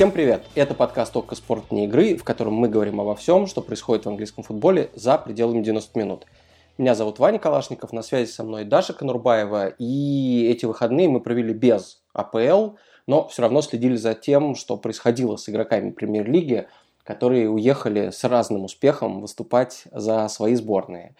Всем привет! Это подкаст «Только спорт не игры», в котором мы говорим обо всем, что происходит в английском футболе за пределами 90 минут. Меня зовут Ваня Калашников, на связи со мной Даша Конурбаева, и эти выходные мы провели без АПЛ, но все равно следили за тем, что происходило с игроками премьер-лиги, которые уехали с разным успехом выступать за свои сборные.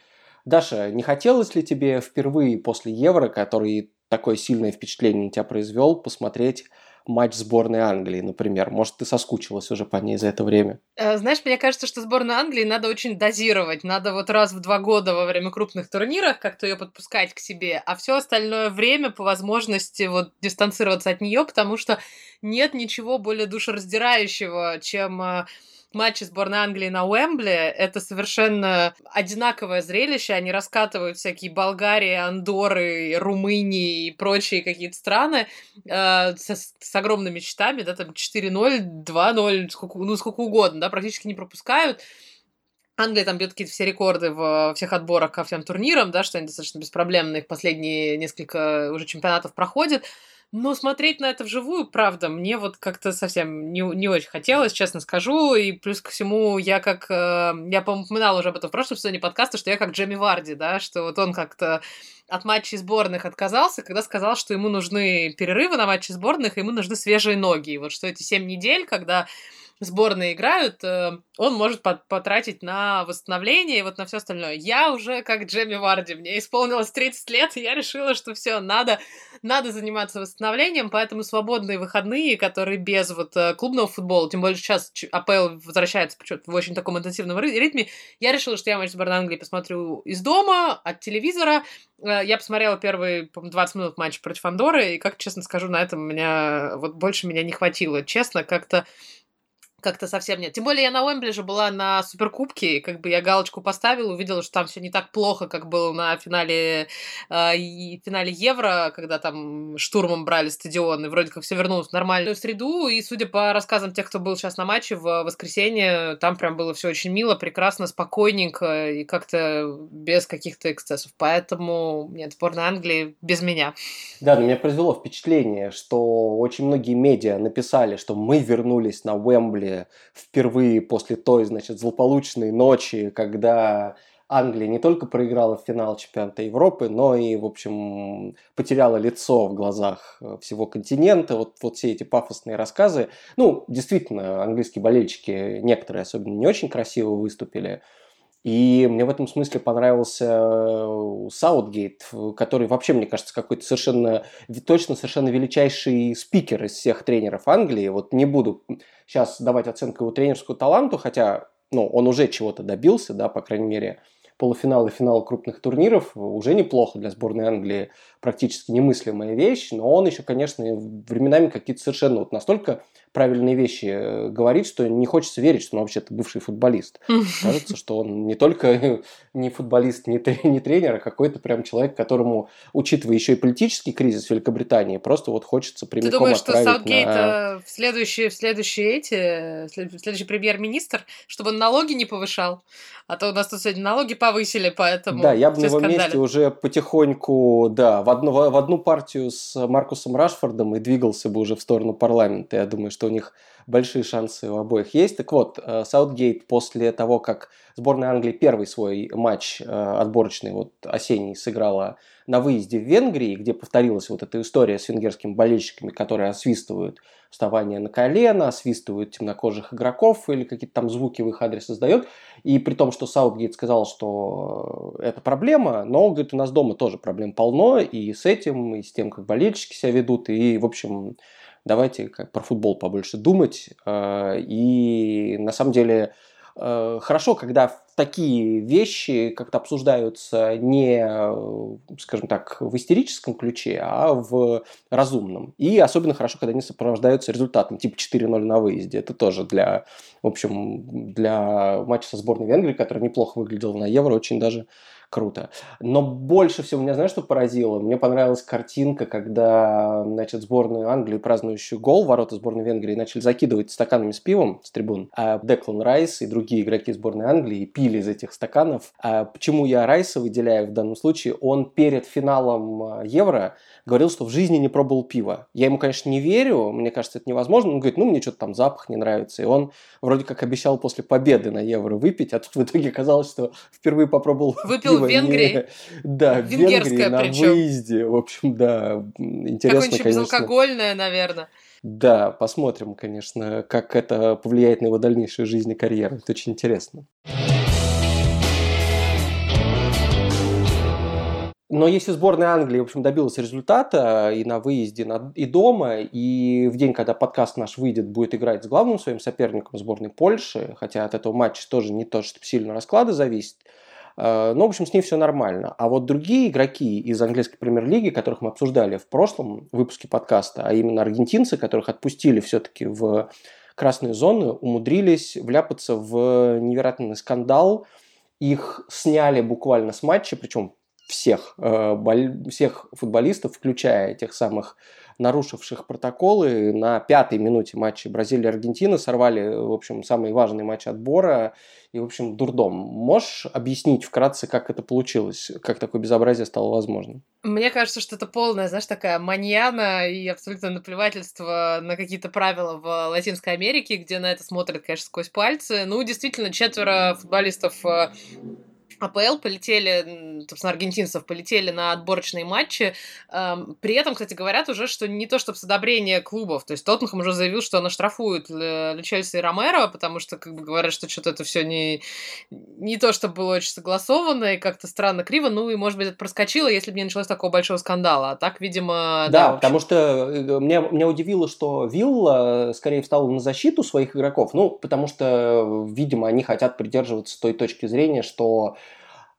Даша, не хотелось ли тебе впервые после Евро, который такое сильное впечатление на тебя произвел, посмотреть матч сборной Англии, например? Может, ты соскучилась уже по ней за это время? Э, знаешь, мне кажется, что сборную Англии надо очень дозировать. Надо вот раз в два года во время крупных турниров как-то ее подпускать к себе, а все остальное время по возможности вот дистанцироваться от нее, потому что нет ничего более душераздирающего, чем матчи сборной Англии на Уэмбле. Это совершенно одинаковое зрелище. Они раскатывают всякие Болгарии, Андоры, Румынии и прочие какие-то страны э, с, с огромными счетами, да, там 4-0, 2-0, сколько, ну, сколько угодно, да, практически не пропускают. Англия там бьет какие-то все рекорды в всех отборах ко всем турнирам, да, что они достаточно беспроблемно их последние несколько уже чемпионатов проходят. Но смотреть на это вживую, правда, мне вот как-то совсем не, не очень хотелось, честно скажу. И плюс ко всему, я как... Э, я, по-моему, упоминала уже об этом в прошлом сезоне подкаста, что я как Джемми Варди, да, что вот он как-то от матчей сборных отказался, когда сказал, что ему нужны перерывы на матчи сборных, и ему нужны свежие ноги. И вот что эти семь недель, когда сборные играют, э, он может потратить на восстановление и вот на все остальное. Я уже как Джемми Варди, мне исполнилось 30 лет, и я решила, что все, надо, надо заниматься восстановлением, поэтому свободные выходные, которые без вот э, клубного футбола, тем более сейчас АПЛ возвращается в очень таком интенсивном ритме, я решила, что я матч сборной Англии посмотрю из дома, от телевизора. Э, я посмотрела первые 20 минут матча против Андоры, и, как честно скажу, на этом меня вот больше меня не хватило. Честно, как-то как-то совсем нет. Тем более я на Уэмбли же была на Суперкубке, и как бы я галочку поставила, увидела, что там все не так плохо, как было на финале, э, финале Евро, когда там штурмом брали стадион, и вроде как все вернулось в нормальную среду, и судя по рассказам тех, кто был сейчас на матче в воскресенье, там прям было все очень мило, прекрасно, спокойненько и как-то без каких-то эксцессов. Поэтому нет, сборная Англии без меня. Да, но меня произвело впечатление, что очень многие медиа написали, что мы вернулись на Уэмбли впервые после той, значит, злополучной ночи, когда Англия не только проиграла в финал чемпионата Европы, но и, в общем, потеряла лицо в глазах э, всего континента. Вот, вот все эти пафосные рассказы. Ну, действительно, английские болельщики, некоторые особенно, не очень красиво выступили. И мне в этом смысле понравился э, Саутгейт, который вообще, мне кажется, какой-то совершенно, точно совершенно величайший спикер из всех тренеров Англии. Вот не буду сейчас давать оценку его тренерскому таланту, хотя ну, он уже чего-то добился, да, по крайней мере, полуфинал и финал крупных турниров уже неплохо для сборной Англии, практически немыслимая вещь, но он еще, конечно, временами какие-то совершенно вот настолько правильные вещи э, говорит, что не хочется верить, что он вообще-то бывший футболист. Кажется, что он не только не футболист, не, не тренер, а какой-то прям человек, которому, учитывая еще и политический кризис в Великобритании, просто вот хочется прямиком Ты думаешь, что Саутгейт на... в следующий, в следующий эти, следующий премьер-министр, чтобы он налоги не повышал? А то у нас тут сегодня налоги повысили, поэтому Да, я бы на его месте уже потихоньку, да, в одну, в одну партию с Маркусом Рашфордом и двигался бы уже в сторону парламента. Я думаю, что у них большие шансы у обоих есть. Так вот, э, Саутгейт после того, как сборная Англии первый свой матч э, отборочный, вот осенний, сыграла на выезде в Венгрии, где повторилась вот эта история с венгерскими болельщиками, которые освистывают вставание на колено, освистывают темнокожих игроков или какие-то там звуки в их адрес создает. И при том, что Саутгейт сказал, что это проблема, но, говорит, у нас дома тоже проблем полно и с этим, и с тем, как болельщики себя ведут, и, в общем, давайте как про футбол побольше думать. Э, и на самом деле э, хорошо, когда такие вещи как-то обсуждаются не, скажем так, в истерическом ключе, а в разумном. И особенно хорошо, когда они сопровождаются результатом, типа 4-0 на выезде. Это тоже для, в общем, для матча со сборной Венгрии, который неплохо выглядел на Евро, очень даже круто. Но больше всего меня, знаешь, что поразило? Мне понравилась картинка, когда, значит, сборную Англии, празднующую гол, ворота сборной Венгрии, начали закидывать стаканами с пивом с трибун, а Деклан Райс и другие игроки сборной Англии пили из этих стаканов. А почему я Райса выделяю в данном случае? Он перед финалом Евро говорил, что в жизни не пробовал пива. Я ему, конечно, не верю, мне кажется, это невозможно. Он говорит, ну, мне что-то там запах не нравится. И он вроде как обещал после победы на Евро выпить, а тут в итоге оказалось, что впервые попробовал Выпил в Венгрии? Да, в Венгрии на причем. выезде. В общем, да, интересно, Какое-нибудь конечно. безалкогольное, наверное. Да, посмотрим, конечно, как это повлияет на его дальнейшую жизнь и карьеру. Это очень интересно. Но если сборная Англии, в общем, добилась результата и на выезде, и дома, и в день, когда подкаст наш выйдет, будет играть с главным своим соперником сборной Польши, хотя от этого матча тоже не то, что сильно расклады зависит, но, в общем, с ней все нормально. А вот другие игроки из английской премьер-лиги, которых мы обсуждали в прошлом выпуске подкаста, а именно аргентинцы, которых отпустили все-таки в красные зоны, умудрились вляпаться в невероятный скандал. Их сняли буквально с матча, причем всех, всех футболистов, включая этих самых нарушивших протоколы. На пятой минуте матча Бразилия-Аргентина сорвали, в общем, самый важный матч отбора. И, в общем, дурдом. Можешь объяснить вкратце, как это получилось? Как такое безобразие стало возможным? Мне кажется, что это полная, знаешь, такая маньяна и абсолютно наплевательство на какие-то правила в Латинской Америке, где на это смотрят, конечно, сквозь пальцы. Ну, действительно, четверо футболистов АПЛ полетели, собственно, аргентинцев полетели на отборочные матчи. При этом, кстати, говорят уже, что не то чтобы с одобрения клубов. То есть Тоттенхэм уже заявил, что он оштрафует Лючельса и Ромеро, потому что, как бы, говорят, что что-то это все не, не то, что было очень согласовано и как-то странно криво. Ну и, может быть, это проскочило, если бы не началось такого большого скандала. А так, видимо, да. Да, потому что э, меня, меня удивило, что Вилла скорее встал на защиту своих игроков. Ну, потому что, видимо, они хотят придерживаться той точки зрения, что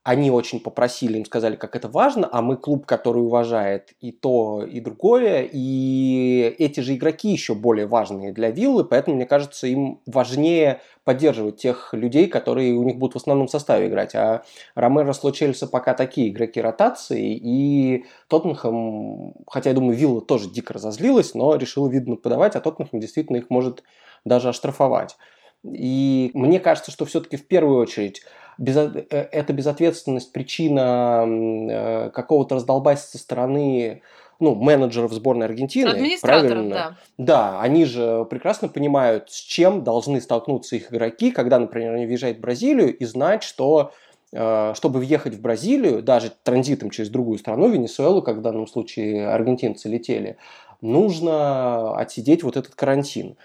они очень попросили, им сказали, как это важно, а мы клуб, который уважает и то, и другое, и эти же игроки еще более важные для Виллы, поэтому, мне кажется, им важнее поддерживать тех людей, которые у них будут в основном составе играть. А Ромеро с пока такие игроки ротации, и Тоттенхэм, хотя я думаю, Вилла тоже дико разозлилась, но решила, видно, подавать, а Тоттенхэм действительно их может даже оштрафовать. И мне кажется, что все-таки в первую очередь без, э, это безответственность причина э, какого-то раздолбайства со стороны ну, менеджеров сборной Аргентины. правильно? да. Да, они же прекрасно понимают, с чем должны столкнуться их игроки, когда, например, они въезжают в Бразилию и знать, что э, чтобы въехать в Бразилию, даже транзитом через другую страну, Венесуэлу, как в данном случае аргентинцы летели, нужно отсидеть вот этот карантин.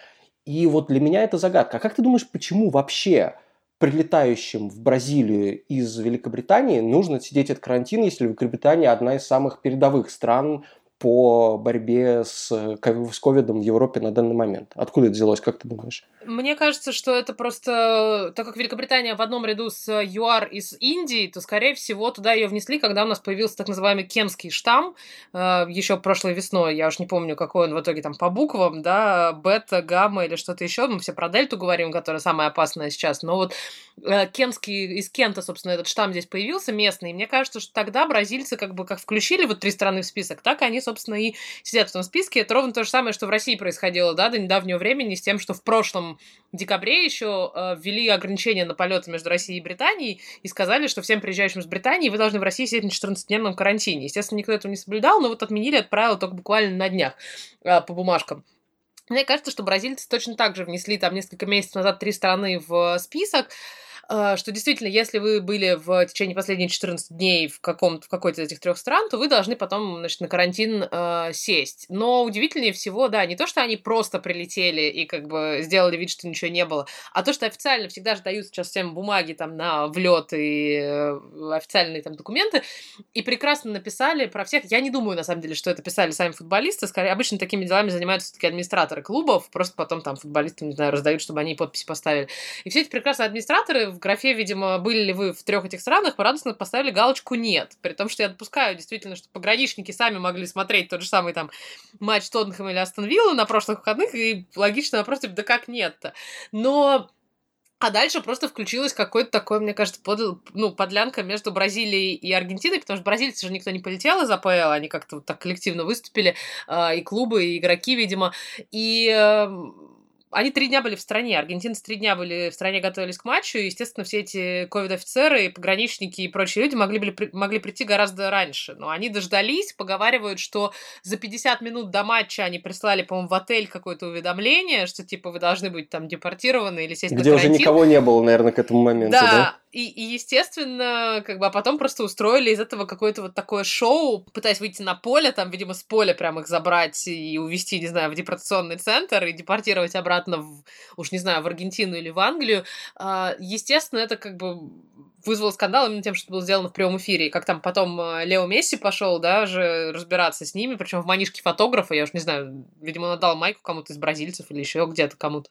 И вот для меня это загадка. А как ты думаешь, почему вообще прилетающим в Бразилию из Великобритании нужно сидеть от карантина, если Великобритания одна из самых передовых стран по борьбе с, с ковидом в Европе на данный момент? Откуда это взялось, как ты думаешь? Мне кажется, что это просто... Так как Великобритания в одном ряду с ЮАР из Индии, то, скорее всего, туда ее внесли, когда у нас появился так называемый кемский штамм, э, еще прошлой весной, я уж не помню, какой он в итоге там по буквам, да, бета, гамма или что-то еще, мы все про дельту говорим, которая самая опасная сейчас, но вот э, кемский, из Кента, собственно, этот штамм здесь появился, местный, и мне кажется, что тогда бразильцы как бы как включили вот три страны в список, так они собственно, и сидят в том списке. Это ровно то же самое, что в России происходило, да, до недавнего времени, с тем, что в прошлом декабре еще э, ввели ограничения на полеты между Россией и Британией и сказали, что всем приезжающим из Британии вы должны в России сидеть на 14-дневном карантине. Естественно, никто этого не соблюдал, но вот отменили это правило только буквально на днях э, по бумажкам. Мне кажется, что бразильцы точно так же внесли там несколько месяцев назад три страны в список. Что действительно, если вы были в течение последних 14 дней в, каком в какой-то из этих трех стран, то вы должны потом значит, на карантин э, сесть. Но удивительнее всего, да, не то, что они просто прилетели и как бы сделали вид, что ничего не было, а то, что официально всегда же дают сейчас всем бумаги там на влет и э, официальные там документы, и прекрасно написали про всех. Я не думаю, на самом деле, что это писали сами футболисты, скорее, обычно такими делами занимаются все-таки администраторы клубов, просто потом там футболистам, не знаю, раздают, чтобы они подписи поставили. И все эти прекрасные администраторы в графе, видимо, были ли вы в трех этих странах, мы радостно поставили галочку «нет». При том, что я допускаю действительно, что пограничники сами могли смотреть тот же самый там матч Тоттенхэма или Астон Вилла на прошлых выходных, и логичный вопрос, типа, да как нет-то? Но а дальше просто включилось какое-то такое, мне кажется, под, ну, подлянка между Бразилией и Аргентиной, потому что бразильцы же никто не полетел из АПЛ, они как-то вот так коллективно выступили, э, и клубы, и игроки, видимо. И э, они три дня были в стране, аргентинцы три дня были в стране, готовились к матчу, и, естественно, все эти ковид-офицеры, пограничники и прочие люди могли, были, могли прийти гораздо раньше. Но они дождались, поговаривают, что за 50 минут до матча они прислали, по-моему, в отель какое-то уведомление, что, типа, вы должны быть там депортированы или сесть Где на уже никого не было, наверное, к этому моменту, да? Да, и, и, естественно, как бы, а потом просто устроили из этого какое-то вот такое шоу, пытаясь выйти на поле, там, видимо, с поля прям их забрать и увезти, не знаю, в депортационный центр и депортировать обратно, в, уж не знаю, в Аргентину или в Англию. А, естественно, это как бы вызвало скандал именно тем, что было сделано в прямом эфире. И как там потом э, Лео Месси пошел, да, же разбираться с ними, причем в манишке фотографа, я уж не знаю, видимо, он отдал майку кому-то из бразильцев или еще где-то кому-то.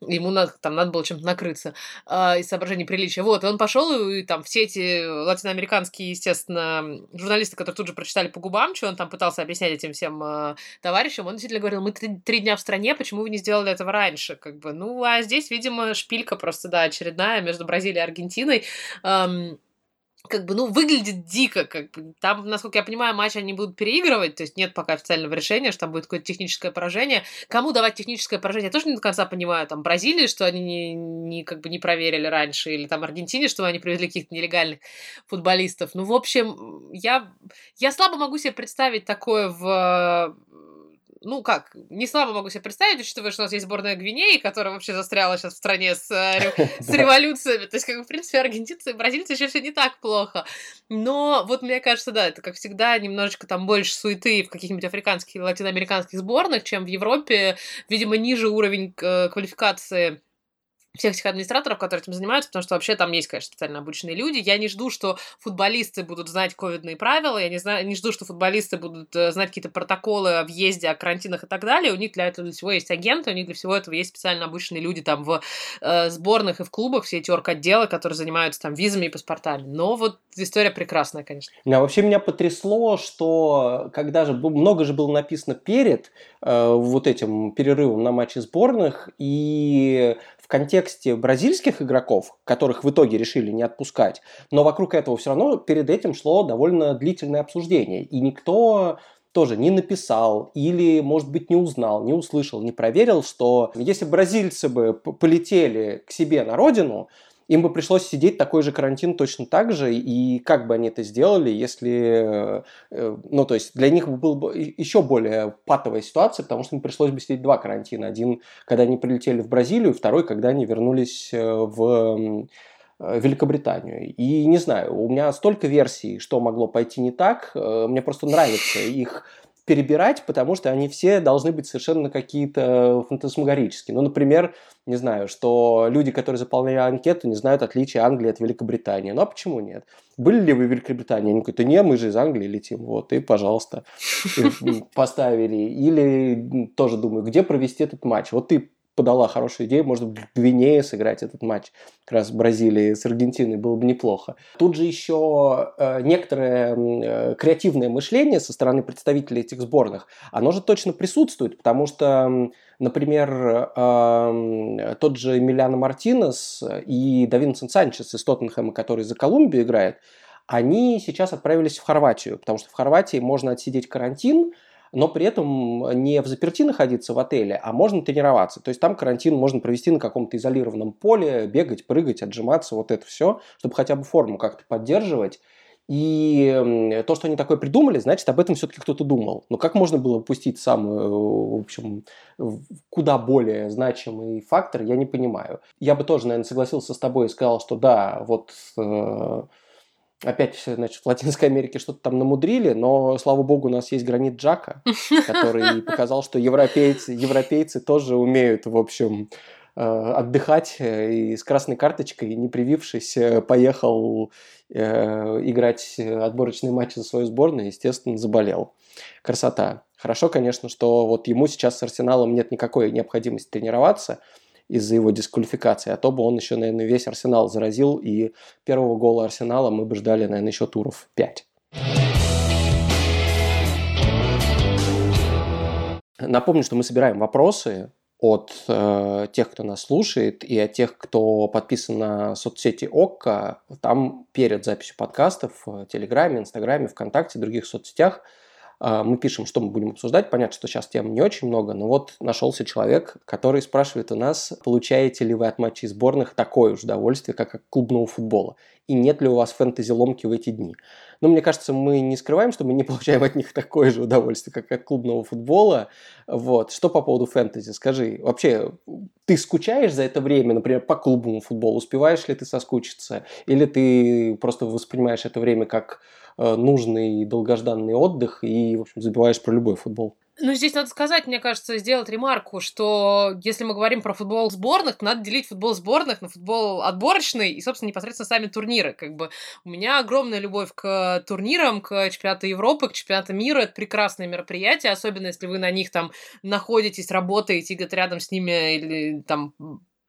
Ему надо, там надо было чем-то накрыться э, из соображений приличия. Вот, и он пошел, и, там все эти латиноамериканские, естественно, журналисты, которые тут же прочитали по губам, что он там пытался объяснять этим всем э, товарищам, он действительно говорил, мы три, три дня в стране, почему вы не сделали этого раньше? Как бы, ну, а здесь, видимо, шпилька просто, да, очередная между Бразилией и Аргентиной эм, как бы, ну, выглядит дико, как бы, там, насколько я понимаю, матч они будут переигрывать, то есть нет пока официального решения, что там будет какое-то техническое поражение. Кому давать техническое поражение, я тоже не до конца понимаю, там, Бразилии, что они не, не, как бы не проверили раньше, или там Аргентине, что они привезли каких-то нелегальных футболистов. Ну, в общем, я, я слабо могу себе представить такое в ну как, не слабо могу себе представить, учитывая, что у нас есть сборная Гвинеи, которая вообще застряла сейчас в стране с, э, с революциями. То есть, как бы, в принципе, аргентинцы и бразильцы еще все не так плохо. Но вот мне кажется, да, это, как всегда, немножечко там больше суеты в каких-нибудь африканских и латиноамериканских сборных, чем в Европе. Видимо, ниже уровень э, квалификации всех этих администраторов, которые этим занимаются, потому что вообще там есть, конечно, специально обученные люди. Я не жду, что футболисты будут знать ковидные правила, я не, знаю, не жду, что футболисты будут э, знать какие-то протоколы о въезде, о карантинах и так далее. У них для этого для всего есть агенты, у них для всего этого есть специально обученные люди там в э, сборных и в клубах, все эти орг-отделы, которые занимаются там визами и паспортами. Но вот история прекрасная, конечно. Да, вообще меня потрясло, что когда же много же было написано перед э, вот этим перерывом на матче сборных, и контексте бразильских игроков, которых в итоге решили не отпускать, но вокруг этого все равно перед этим шло довольно длительное обсуждение. И никто тоже не написал или, может быть, не узнал, не услышал, не проверил, что если бразильцы бы полетели к себе на родину, им бы пришлось сидеть такой же карантин точно так же, и как бы они это сделали, если, э, ну, то есть для них был бы еще более патовая ситуация, потому что им пришлось бы сидеть два карантина. Один, когда они прилетели в Бразилию, второй, когда они вернулись э, в э, Великобританию. И не знаю, у меня столько версий, что могло пойти не так. Мне просто нравится их перебирать, потому что они все должны быть совершенно какие-то фантасмагорические. Ну, например, не знаю, что люди, которые заполняли анкету, не знают отличия Англии от Великобритании. Ну, а почему нет? Были ли вы в Великобритании? Они говорят, не, мы же из Англии летим. Вот, и, пожалуйста, поставили. Или тоже думаю, где провести этот матч? Вот ты подала хорошую идею, может в Гвинее сыграть этот матч, как раз Бразилии с Аргентиной, было бы неплохо. Тут же еще э, некоторое э, креативное мышление со стороны представителей этих сборных, оно же точно присутствует, потому что, например, э, тот же Эмилиано Мартинес и Давинсон Санчес из Тоттенхэма, который за Колумбию играет, они сейчас отправились в Хорватию, потому что в Хорватии можно отсидеть карантин, но при этом не в заперти находиться в отеле, а можно тренироваться. То есть там карантин можно провести на каком-то изолированном поле, бегать, прыгать, отжиматься, вот это все, чтобы хотя бы форму как-то поддерживать. И то, что они такое придумали, значит, об этом все-таки кто-то думал. Но как можно было упустить самый, в общем, куда более значимый фактор, я не понимаю. Я бы тоже, наверное, согласился с тобой и сказал, что да, вот э, опять, значит, в Латинской Америке что-то там намудрили, но, слава богу, у нас есть гранит Джака, который показал, что европейцы, европейцы тоже умеют, в общем, э, отдыхать э, и с красной карточкой, не привившись, э, поехал играть отборочные матчи за свою сборную, естественно, заболел. Красота. Хорошо, конечно, что вот ему сейчас с Арсеналом нет никакой необходимости тренироваться, из-за его дисквалификации, а то бы он еще, наверное, весь Арсенал заразил, и первого гола Арсенала мы бы ждали, наверное, еще туров 5. Напомню, что мы собираем вопросы от э, тех, кто нас слушает, и от тех, кто подписан на соцсети ОККО. Там перед записью подкастов в Телеграме, Инстаграме, ВКонтакте, других соцсетях мы пишем, что мы будем обсуждать. Понятно, что сейчас тем не очень много, но вот нашелся человек, который спрашивает у нас, получаете ли вы от матчей сборных такое же удовольствие, как от клубного футбола? И нет ли у вас фэнтези-ломки в эти дни? Ну, мне кажется, мы не скрываем, что мы не получаем от них такое же удовольствие, как от клубного футбола. Вот. Что по поводу фэнтези? Скажи, вообще, ты скучаешь за это время, например, по клубному футболу? Успеваешь ли ты соскучиться? Или ты просто воспринимаешь это время как нужный долгожданный отдых и, в общем, забиваешь про любой футбол. Ну, здесь надо сказать, мне кажется, сделать ремарку, что если мы говорим про футбол сборных, то надо делить футбол сборных на футбол отборочный и, собственно, непосредственно сами турниры. Как бы у меня огромная любовь к турнирам, к чемпионату Европы, к чемпионату мира. Это прекрасные мероприятия, особенно если вы на них там находитесь, работаете, где-то рядом с ними или там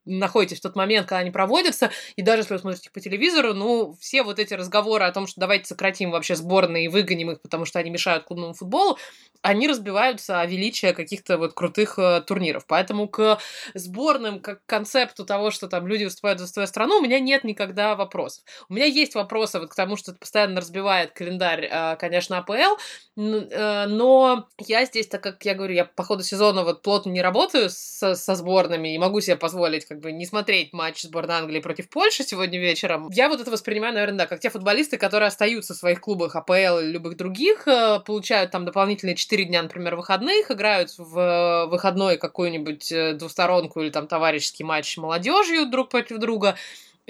находитесь в тот момент, когда они проводятся, и даже если вы смотрите по телевизору, ну, все вот эти разговоры о том, что давайте сократим вообще сборные и выгоним их, потому что они мешают клубному футболу, они разбиваются о величии каких-то вот крутых э, турниров. Поэтому к сборным, как к концепту того, что там люди выступают за свою страну, у меня нет никогда вопросов. У меня есть вопросы вот к тому, что это постоянно разбивает календарь, э, конечно, АПЛ, э, но я здесь, так как я говорю, я по ходу сезона вот плотно не работаю со, со сборными и могу себе позволить как бы не смотреть матч сборной Англии против Польши сегодня вечером. Я вот это воспринимаю, наверное, да, как те футболисты, которые остаются в своих клубах АПЛ или любых других, э, получают там дополнительные 4 дня, например, выходных, играют в э, выходной какую-нибудь э, двусторонку или там товарищеский матч молодежью друг против друга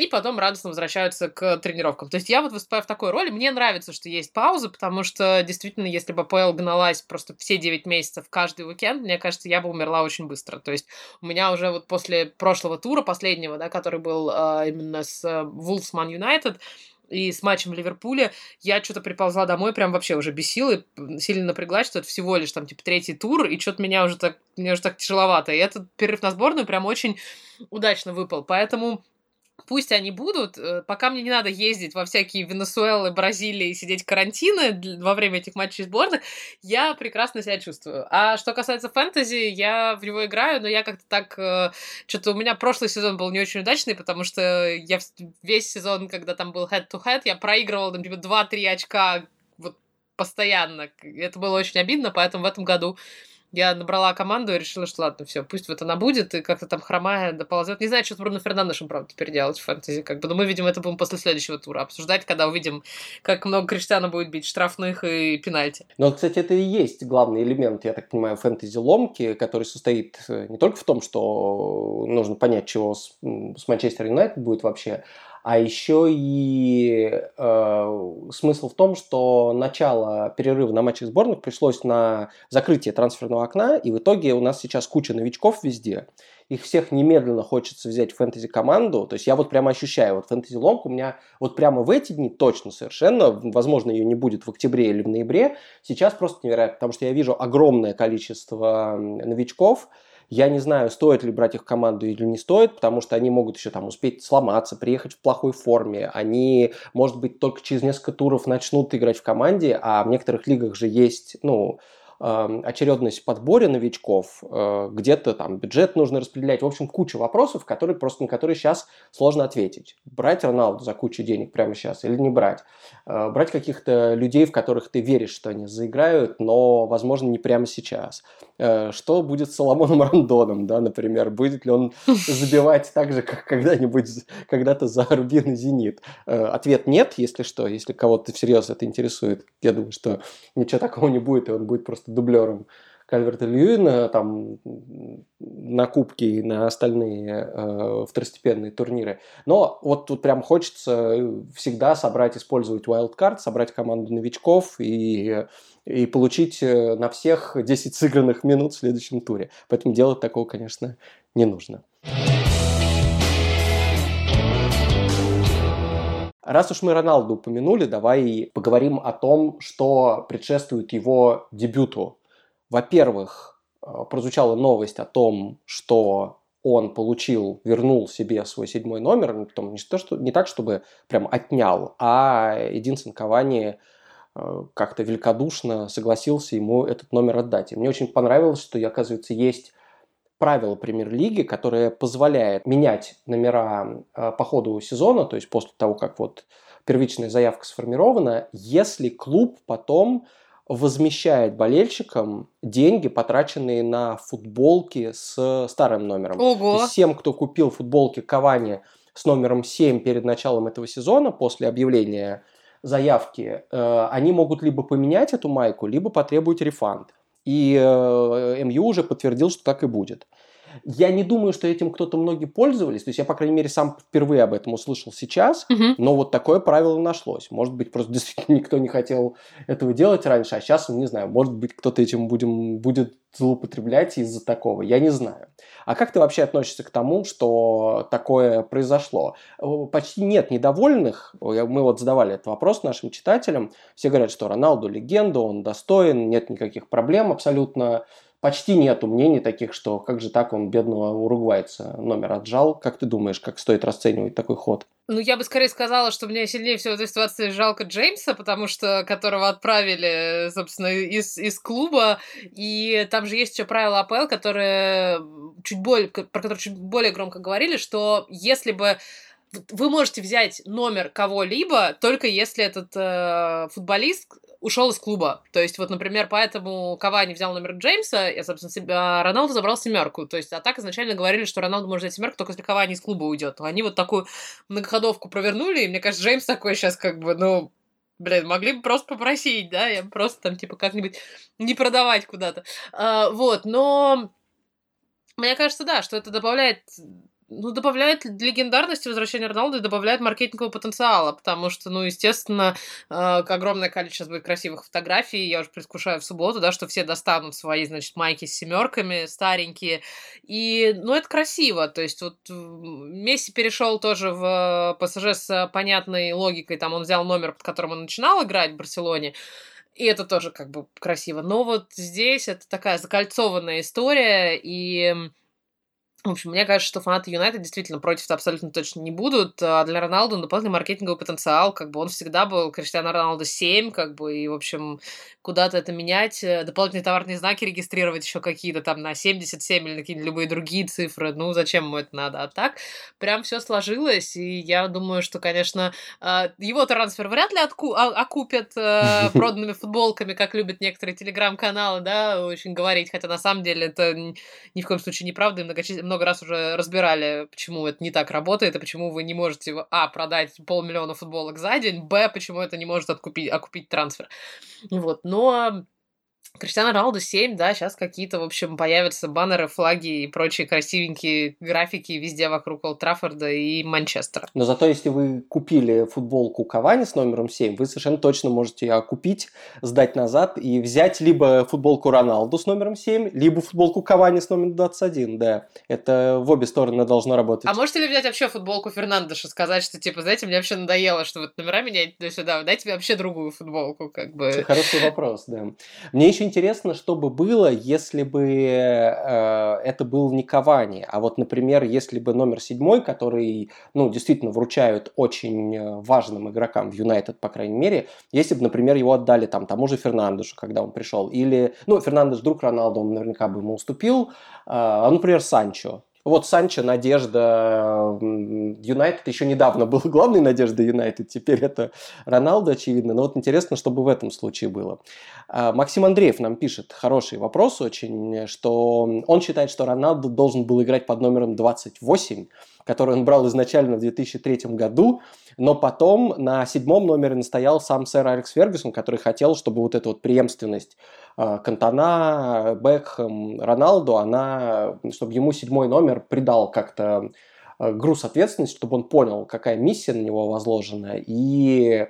и потом радостно возвращаются к тренировкам. То есть я вот выступаю в такой роли. Мне нравится, что есть пауза, потому что действительно, если бы ПЛ гналась просто все 9 месяцев каждый уикенд, мне кажется, я бы умерла очень быстро. То есть у меня уже вот после прошлого тура, последнего, да, который был э, именно с э, Юнайтед, и с матчем Ливерпуля я что-то приползла домой, прям вообще уже бесила, сильно напряглась, что это всего лишь там типа третий тур, и что-то меня уже так, мне уже так тяжеловато. И этот перерыв на сборную прям очень удачно выпал. Поэтому пусть они будут, э, пока мне не надо ездить во всякие Венесуэлы, Бразилии и сидеть карантины во время этих матчей сборных, я прекрасно себя чувствую. А что касается фэнтези, я в него играю, но я как-то так... Э, Что-то у меня прошлый сезон был не очень удачный, потому что я весь сезон, когда там был head-to-head, я проигрывал, там, типа, 2-3 очка вот постоянно. Это было очень обидно, поэтому в этом году я набрала команду и решила, что ладно, все, пусть вот она будет, и как-то там хромая доползет. Не знаю, что с Бруно Фернандешем, правда, теперь делать в фэнтези, как бы, но мы видим это будем после следующего тура обсуждать, когда увидим, как много Криштиана будет бить штрафных и пенальти. Ну, кстати, это и есть главный элемент, я так понимаю, фэнтези-ломки, который состоит э, не только в том, что нужно понять, чего с, с Манчестер Юнайтед будет вообще, а еще и э, смысл в том, что начало перерыва на матче сборных пришлось на закрытие трансферного окна, и в итоге у нас сейчас куча новичков везде. Их всех немедленно хочется взять в фэнтези-команду. То есть я вот прямо ощущаю, вот фэнтези-ломку у меня вот прямо в эти дни точно совершенно, возможно, ее не будет в октябре или в ноябре, сейчас просто невероятно, потому что я вижу огромное количество новичков, я не знаю, стоит ли брать их в команду или не стоит, потому что они могут еще там успеть сломаться, приехать в плохой форме. Они, может быть, только через несколько туров начнут играть в команде, а в некоторых лигах же есть, ну, очередность в подборе новичков, э, где-то там бюджет нужно распределять. В общем, куча вопросов, которые, просто на которые сейчас сложно ответить. Брать Роналду за кучу денег прямо сейчас или не брать? Э, брать каких-то людей, в которых ты веришь, что они заиграют, но, возможно, не прямо сейчас. Э, что будет с Соломоном Рандоном, да, например? Будет ли он забивать так же, как когда-нибудь, когда-то за Рубин и Зенит? Ответ нет, если что, если кого-то всерьез это интересует. Я думаю, что ничего такого не будет, и он будет просто дублером Кальверта Льюина там, на кубки и на остальные э, второстепенные турниры. Но вот тут прям хочется всегда собрать, использовать wildcard, собрать команду новичков и, и получить э, на всех 10 сыгранных минут в следующем туре. Поэтому делать такого, конечно, не нужно. Раз уж мы Роналду упомянули, давай поговорим о том, что предшествует его дебюту. Во-первых, э, прозвучала новость о том, что он получил, вернул себе свой седьмой номер, ну, не, то, что, не так, чтобы прям отнял, а Эдинсон Кавани э, как-то великодушно согласился ему этот номер отдать. И мне очень понравилось, что, оказывается, есть правило премьер-лиги, которое позволяет менять номера э, по ходу сезона, то есть после того, как вот первичная заявка сформирована, если клуб потом возмещает болельщикам деньги, потраченные на футболки с старым номером. Ого! Всем, кто купил футболки Кавани с номером 7 перед началом этого сезона, после объявления заявки, э, они могут либо поменять эту майку, либо потребовать рефанд. И э, МЮ уже подтвердил, что так и будет. Я не думаю, что этим кто-то многие пользовались. То есть я, по крайней мере, сам впервые об этом услышал сейчас. Мгм. Но вот такое правило нашлось. Может быть, просто действительно никто не хотел этого делать раньше, а сейчас, не знаю, может быть, кто-то этим будем, будет злоупотреблять из-за такого. Я не знаю. А как ты вообще относишься к тому, что такое произошло? Почти нет недовольных. Мы вот задавали этот вопрос нашим читателям. Все говорят, что Роналду легенда, он достоин, нет никаких проблем абсолютно. Почти нету мнений таких, что как же так он бедного уругвайца номер отжал. Как ты думаешь, как стоит расценивать такой ход? Ну, я бы скорее сказала, что мне сильнее всего в этой ситуации жалко Джеймса, потому что которого отправили, собственно, из, из клуба. И там же есть еще правила АПЛ, которые чуть более, про которые чуть более громко говорили, что если бы вы можете взять номер кого-либо, только если этот э, футболист ушел из клуба. То есть, вот, например, поэтому Кавани взял номер Джеймса, и, собственно, себя, Роналду забрал семерку. То есть, а так изначально говорили, что Роналду может взять семерку, только если Кавани из клуба уйдет. Но они вот такую многоходовку провернули, и мне кажется, Джеймс такой сейчас как бы, ну, Блин, могли бы просто попросить, да, я просто там, типа, как-нибудь не продавать куда-то. А, вот, но мне кажется, да, что это добавляет ну, добавляет легендарности возвращения Роналду и добавляет маркетингового потенциала, потому что, ну, естественно, э, огромное количество красивых фотографий, я уже предвкушаю в субботу, да, что все достанут свои, значит, майки с семерками старенькие, и, ну, это красиво, то есть вот Месси перешел тоже в ПСЖ с понятной логикой, там он взял номер, под которым он начинал играть в Барселоне, и это тоже как бы красиво. Но вот здесь это такая закольцованная история, и в общем, мне кажется, что фанаты Юнайтед действительно против абсолютно точно не будут. А для Роналду дополнительный маркетинговый потенциал, как бы он всегда был Криштиану Роналду 7, как бы, и, в общем, куда-то это менять, дополнительные товарные знаки регистрировать еще какие-то там на 77 или на какие-то любые другие цифры, ну, зачем ему это надо? А так, прям все сложилось, и я думаю, что, конечно, его трансфер вряд ли отку- окупят проданными футболками, как любят некоторые телеграм-каналы, да, очень говорить, хотя на самом деле это ни в коем случае неправда, и многочисленные много раз уже разбирали, почему это не так работает, и почему вы не можете, а, продать полмиллиона футболок за день, б, почему это не может откупить, окупить трансфер. Вот, но Криштиану Роналду 7, да, сейчас какие-то, в общем, появятся баннеры, флаги и прочие красивенькие графики везде вокруг Олд Траффорда и Манчестера. Но зато если вы купили футболку Кавани с номером 7, вы совершенно точно можете ее купить, сдать назад и взять либо футболку Роналду с номером 7, либо футболку Кавани с номером 21, да. Это в обе стороны должно работать. А можете ли взять вообще футболку Фернандеша, сказать, что, типа, знаете, мне вообще надоело, что вот номера менять туда-сюда, дайте мне вообще другую футболку, как бы. Хороший вопрос, да. Мне еще интересно, что бы было, если бы э, это был не Кавани, а вот, например, если бы номер седьмой, который, ну, действительно вручают очень важным игрокам в Юнайтед, по крайней мере, если бы, например, его отдали там тому же Фернандешу, когда он пришел, или, ну, Фернандеш друг Роналду, он наверняка бы ему уступил, э, а, например, Санчо, вот Санчо, надежда Юнайтед, еще недавно был главной надеждой Юнайтед, теперь это Роналдо, очевидно. Но вот интересно, чтобы в этом случае было. А, Максим Андреев нам пишет хороший вопрос очень, что он считает, что Роналдо должен был играть под номером 28, который он брал изначально в 2003 году, но потом на седьмом номере настоял сам сэр Алекс Фергюсон, который хотел, чтобы вот эта вот преемственность Кантана, Бекхэм, Роналду, она, чтобы ему седьмой номер придал как-то груз ответственности, чтобы он понял, какая миссия на него возложена, и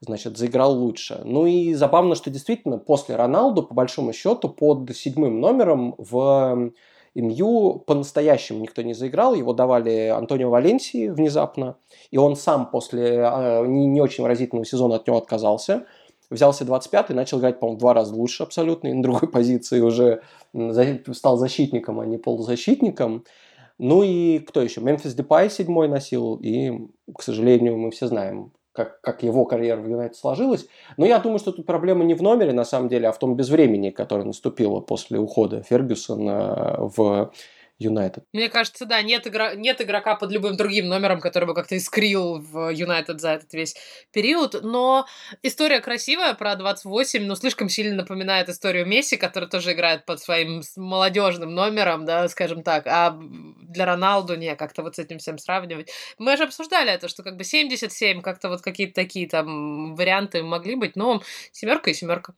значит, заиграл лучше. Ну и забавно, что действительно после Роналду, по большому счету, под седьмым номером в МЮ по-настоящему никто не заиграл, его давали Антонио Валенсии внезапно, и он сам после не, не очень выразительного сезона от него отказался, взялся 25-й, начал играть, по-моему, два раза лучше абсолютно, и на другой позиции уже стал защитником, а не полузащитником. Ну и кто еще? Мемфис Депай седьмой носил, и, к сожалению, мы все знаем, как, как его карьера в Юнайтед сложилась. Но я думаю, что тут проблема не в номере, на самом деле, а в том безвремени, которое наступило после ухода Фергюсона в Юнайтед. Мне кажется, да, нет, игра... нет игрока под любым другим номером, который бы как-то искрил в Юнайтед за этот весь период, но история красивая про 28, но слишком сильно напоминает историю Месси, который тоже играет под своим молодежным номером, да, скажем так, а для Роналду не, как-то вот с этим всем сравнивать. Мы же обсуждали это, что как бы 77, как-то вот какие-то такие там варианты могли быть, но семерка и семерка.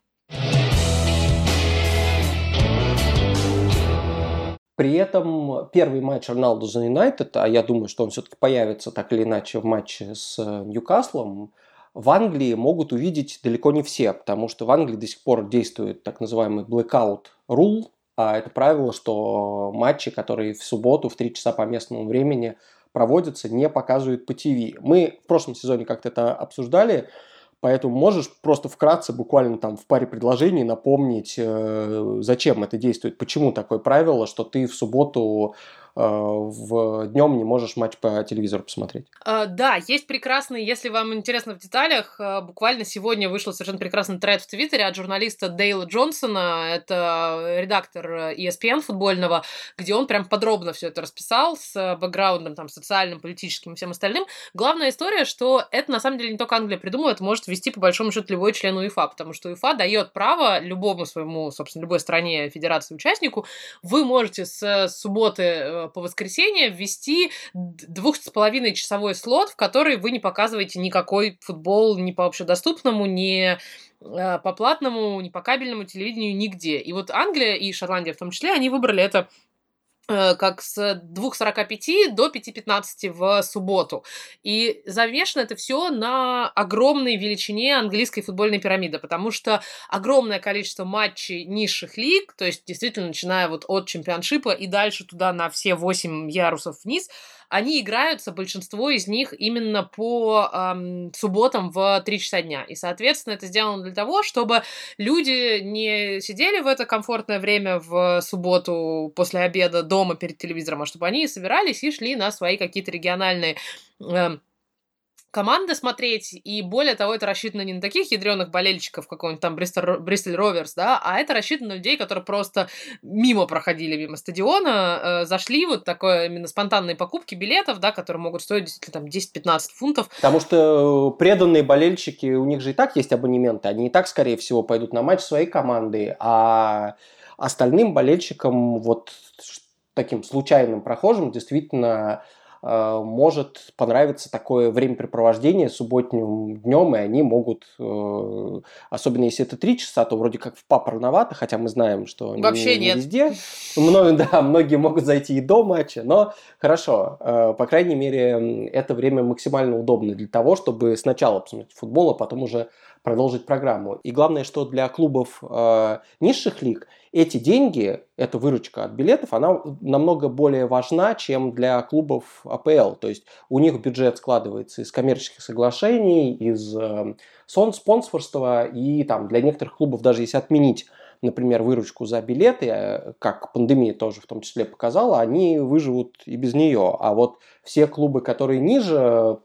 При этом первый матч Роналду за Юнайтед, а я думаю, что он все-таки появится так или иначе в матче с э, Ньюкаслом, в Англии могут увидеть далеко не все, потому что в Англии до сих пор действует так называемый blackout rule, а это правило, что матчи, которые в субботу в 3 часа по местному времени проводятся, не показывают по ТВ. Мы в прошлом сезоне как-то это обсуждали, Поэтому можешь просто вкратце, буквально там в паре предложений напомнить, э, зачем это действует, почему такое правило, что ты в субботу в днем не можешь матч по телевизору посмотреть. Uh, да, есть прекрасный, если вам интересно в деталях, uh, буквально сегодня вышел совершенно прекрасный тред в Твиттере от журналиста Дейла Джонсона, это редактор ESPN футбольного, где он прям подробно все это расписал с бэкграундом там социальным, политическим и всем остальным. Главная история, что это на самом деле не только Англия придумала, это может ввести по большому счету любой член УЕФА, потому что УЕФА дает право любому своему, собственно, любой стране, федерации, участнику, вы можете с субботы э, по воскресенье ввести двух с половиной часовой слот, в который вы не показываете никакой футбол ни по общедоступному, ни э, по платному, ни по кабельному телевидению, нигде. И вот Англия и Шотландия в том числе, они выбрали это Э, как с 2.45 до 5.15 в субботу. И замешано это все на огромной величине английской футбольной пирамиды, потому что огромное количество матчей низших лиг, то есть действительно начиная вот от чемпионшипа и дальше туда на все 8 ярусов вниз, они играются, большинство из них, именно по эм, субботам в 3 часа дня. И, соответственно, это сделано для того, чтобы люди не сидели в это комфортное время в субботу после обеда дома перед телевизором, а чтобы они собирались и шли на свои какие-то региональные э, команды смотреть, и более того, это рассчитано не на таких ядреных болельщиков, какого-нибудь там Бристол, Бристоль Роверс, да, а это рассчитано на людей, которые просто мимо проходили, мимо стадиона, э, зашли, вот такое именно спонтанные покупки билетов, да, которые могут стоить действительно там 10-15 фунтов. Потому что преданные болельщики, у них же и так есть абонементы, они и так, скорее всего, пойдут на матч своей команды, а остальным болельщикам, вот таким случайным прохожим, действительно Э, может понравиться такое времяпрепровождение субботним днем, и они могут, э, особенно если это три часа, то вроде как в пап рановато, хотя мы знаем, что Вообще не, нет. везде. Много, да, многие могут зайти и до матча, но хорошо, э, по крайней мере, это время максимально удобно для того, чтобы сначала посмотреть футбол, а потом уже продолжить программу. И главное, что для клубов э, низших лиг эти деньги, эта выручка от билетов, она намного более важна, чем для клубов АПЛ. То есть у них бюджет складывается из коммерческих соглашений, из э, спонсорства, и там для некоторых клубов даже если отменить например, выручку за билеты, э, как пандемия тоже в том числе показала, они выживут и без нее. А вот все клубы, которые ниже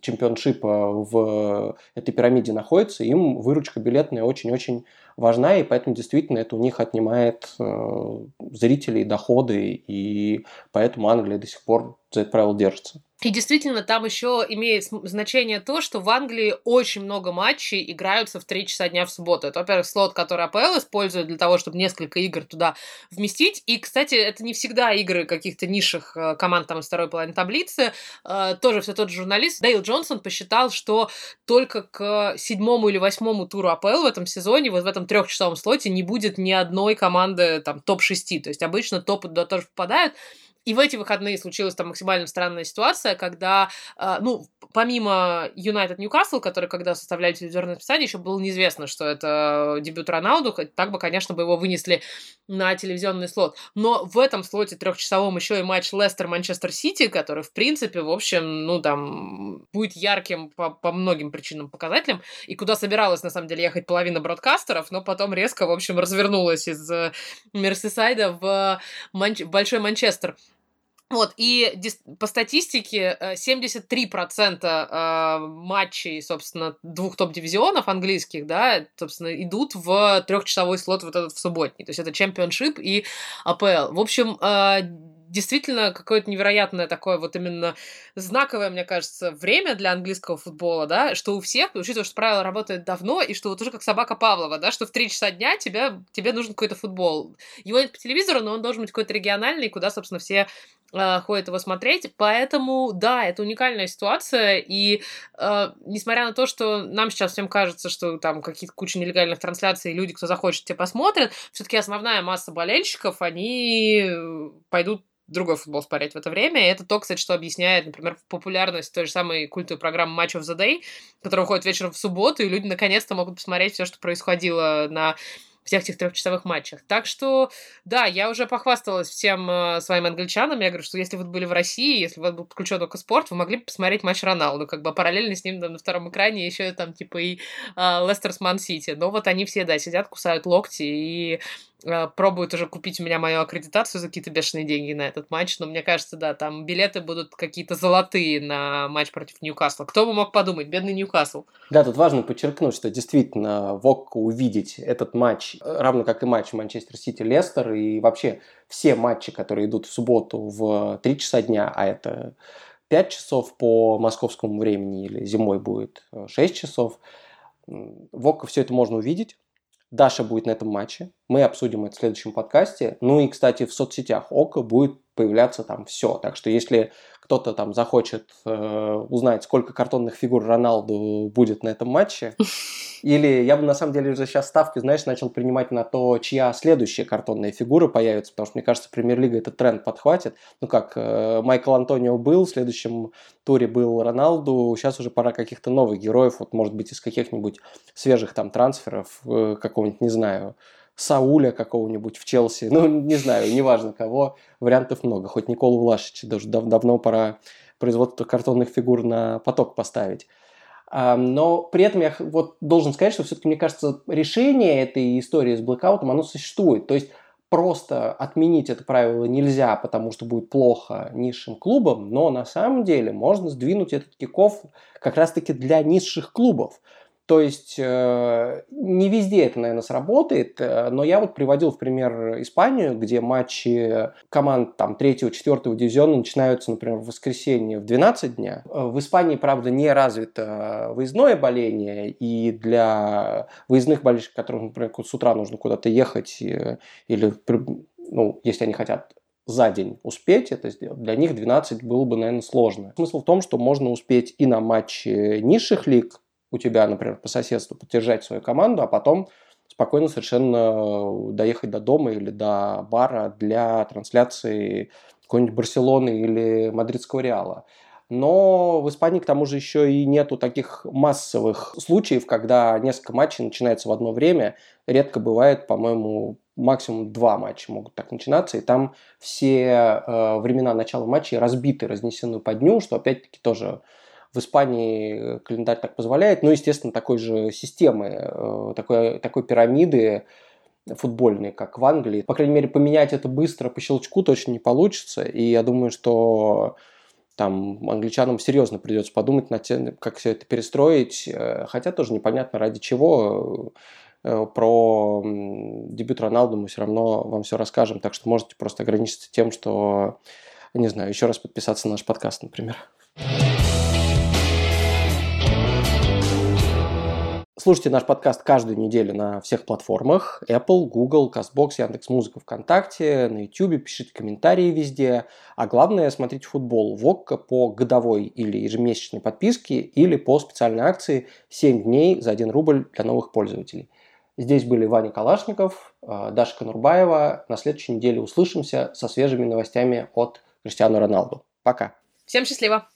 чемпионшипа в этой пирамиде находится, им выручка билетная очень-очень важна, и поэтому действительно это у них отнимает э, зрителей, доходы, и поэтому Англия до сих пор за это правило держится. И действительно, там еще имеет значение то, что в Англии очень много матчей играются в 3 часа дня в субботу. Это, во-первых, слот, который АПЛ использует для того, чтобы несколько игр туда вместить. И, кстати, это не всегда игры каких-то низших э, команд там из второй половины таблицы. Э, тоже все тот же журналист Дейл Джонсон посчитал, что только к седьмому или восьмому туру АПЛ в этом сезоне, вот в этом трехчасовом слоте, не будет ни одной команды там топ-6. То есть обычно топы туда тоже попадают. И в эти выходные случилась там максимально странная ситуация, когда, э, ну, помимо Юнайтед Ньюкасл, который, когда составляли телевизионное расписание, еще было неизвестно, что это дебют Роналду, так бы, конечно, бы его вынесли на телевизионный слот. Но в этом слоте трехчасовом еще и матч Лестер-Манчестер Сити, который, в принципе, в общем, ну, там, будет ярким по, по многим причинам, показателям, и куда собиралась, на самом деле, ехать половина бродкастеров, но потом резко, в общем, развернулась из э, Мерсисайда в, Манч... в Большой Манчестер. Вот, и по статистике 73% э, э, матчей, собственно, двух топ-дивизионов английских, да, собственно, идут в трехчасовой слот вот этот в субботний. То есть это чемпионшип и АПЛ. В общем, э, действительно какое-то невероятное такое вот именно знаковое, мне кажется, время для английского футбола, да, что у всех, учитывая, что правило работает давно, и что вот уже как собака Павлова, да, что в 3 часа дня тебя, тебе нужен какой-то футбол. Его нет по телевизору, но он должен быть какой-то региональный, куда, собственно, все э, ходят его смотреть. Поэтому, да, это уникальная ситуация. И э, несмотря на то, что нам сейчас всем кажется, что там какие-то куча нелегальных трансляций, люди, кто захочет, те посмотрят, все-таки основная масса болельщиков, они пойдут другой футбол смотреть в это время. И это то, кстати, что объясняет, например, популярность той же самой культовой программы Match of the Day, которая выходит вечером в субботу, и люди наконец-то могут посмотреть все, что происходило на всех этих трехчасовых матчах. Так что, да, я уже похвасталась всем э, своим англичанам. Я говорю, что если вы были в России, если у был подключен только спорт, вы могли бы посмотреть матч Роналду, как бы параллельно с ним да, на втором экране еще там типа и э, Лестер с Ман Сити. Но вот они все, да, сидят, кусают локти и Э, пробуют уже купить у меня мою аккредитацию за какие-то бешеные деньги на этот матч, но мне кажется, да, там билеты будут какие-то золотые на матч против Ньюкасла. Кто бы мог подумать, бедный Ньюкасл. Да, тут важно подчеркнуть, что действительно Вок увидеть этот матч, равно как и матч Манчестер Сити-Лестер, и вообще все матчи, которые идут в субботу в 3 часа дня, а это 5 часов по московскому времени, или зимой будет 6 часов, Вок все это можно увидеть. Даша будет на этом матче. Мы обсудим это в следующем подкасте. Ну и, кстати, в соцсетях Okko будет появляться там все. Так что если кто-то там захочет э, узнать, сколько картонных фигур Роналду будет на этом матче, или я бы на самом деле уже сейчас ставки, знаешь, начал принимать на то, чья следующая картонная фигура появится, потому что мне кажется, премьер-лига этот тренд подхватит. Ну как, э, Майкл Антонио был, в следующем туре был Роналду, сейчас уже пора каких-то новых героев, вот может быть из каких-нибудь свежих там трансферов, э, какого-нибудь, не знаю, Сауля какого-нибудь в Челси, ну, не знаю, неважно кого, вариантов много. Хоть Николу Влашича даже дав давно пора производство картонных фигур на поток поставить. Но при этом я вот должен сказать, что все-таки, мне кажется, решение этой истории с блэкаутом, оно существует. То есть просто отменить это правило нельзя, потому что будет плохо низшим клубам, но на самом деле можно сдвинуть этот киков как раз-таки для низших клубов. То есть э, не везде это, наверное, сработает, э, но я вот приводил в пример Испанию, где матчи команд там 3-4 дивизиона начинаются, например, в воскресенье в 12 дня. Э, в Испании, правда, не развито выездное боление, и для выездных болельщиков, которым, например, с утра нужно куда-то ехать, или, ну, если они хотят за день успеть это сделать, для них 12 было бы, наверное, сложно. Смысл в том, что можно успеть и на матчи низших лиг, у тебя, например, по соседству поддержать свою команду, а потом спокойно совершенно доехать до дома или до бара для трансляции какой-нибудь Барселоны или Мадридского Реала. Но в Испании, к тому же, еще и нету таких массовых случаев, когда несколько матчей начинается в одно время. Редко бывает, по-моему, максимум два матча могут так начинаться, и там все э, времена начала матчей разбиты, разнесены по дню, что опять-таки тоже в Испании календарь так позволяет, но, естественно, такой же системы, э, такой, такой пирамиды футбольной, как в Англии. По крайней мере, поменять это быстро по щелчку точно не получится, и я думаю, что там англичанам серьезно придется подумать над тем, как все это перестроить, э, хотя тоже непонятно ради чего. Э, про дебют Роналду мы все равно вам все расскажем, так что можете просто ограничиться тем, что, не знаю, еще раз подписаться на наш подкаст, например. Слушайте наш подкаст каждую неделю на всех платформах. Apple, Google, CastBox, Яндекс.Музыка, ВКонтакте, на YouTube. Пишите комментарии везде. А главное, смотрите футбол в ОККО по годовой или ежемесячной подписке или по специальной акции 7 дней за 1 рубль для новых пользователей. Здесь были Ваня Калашников, э, Даша Конурбаева. На следующей неделе услышимся со свежими новостями от Криштиану Роналду. Пока. Всем счастливо!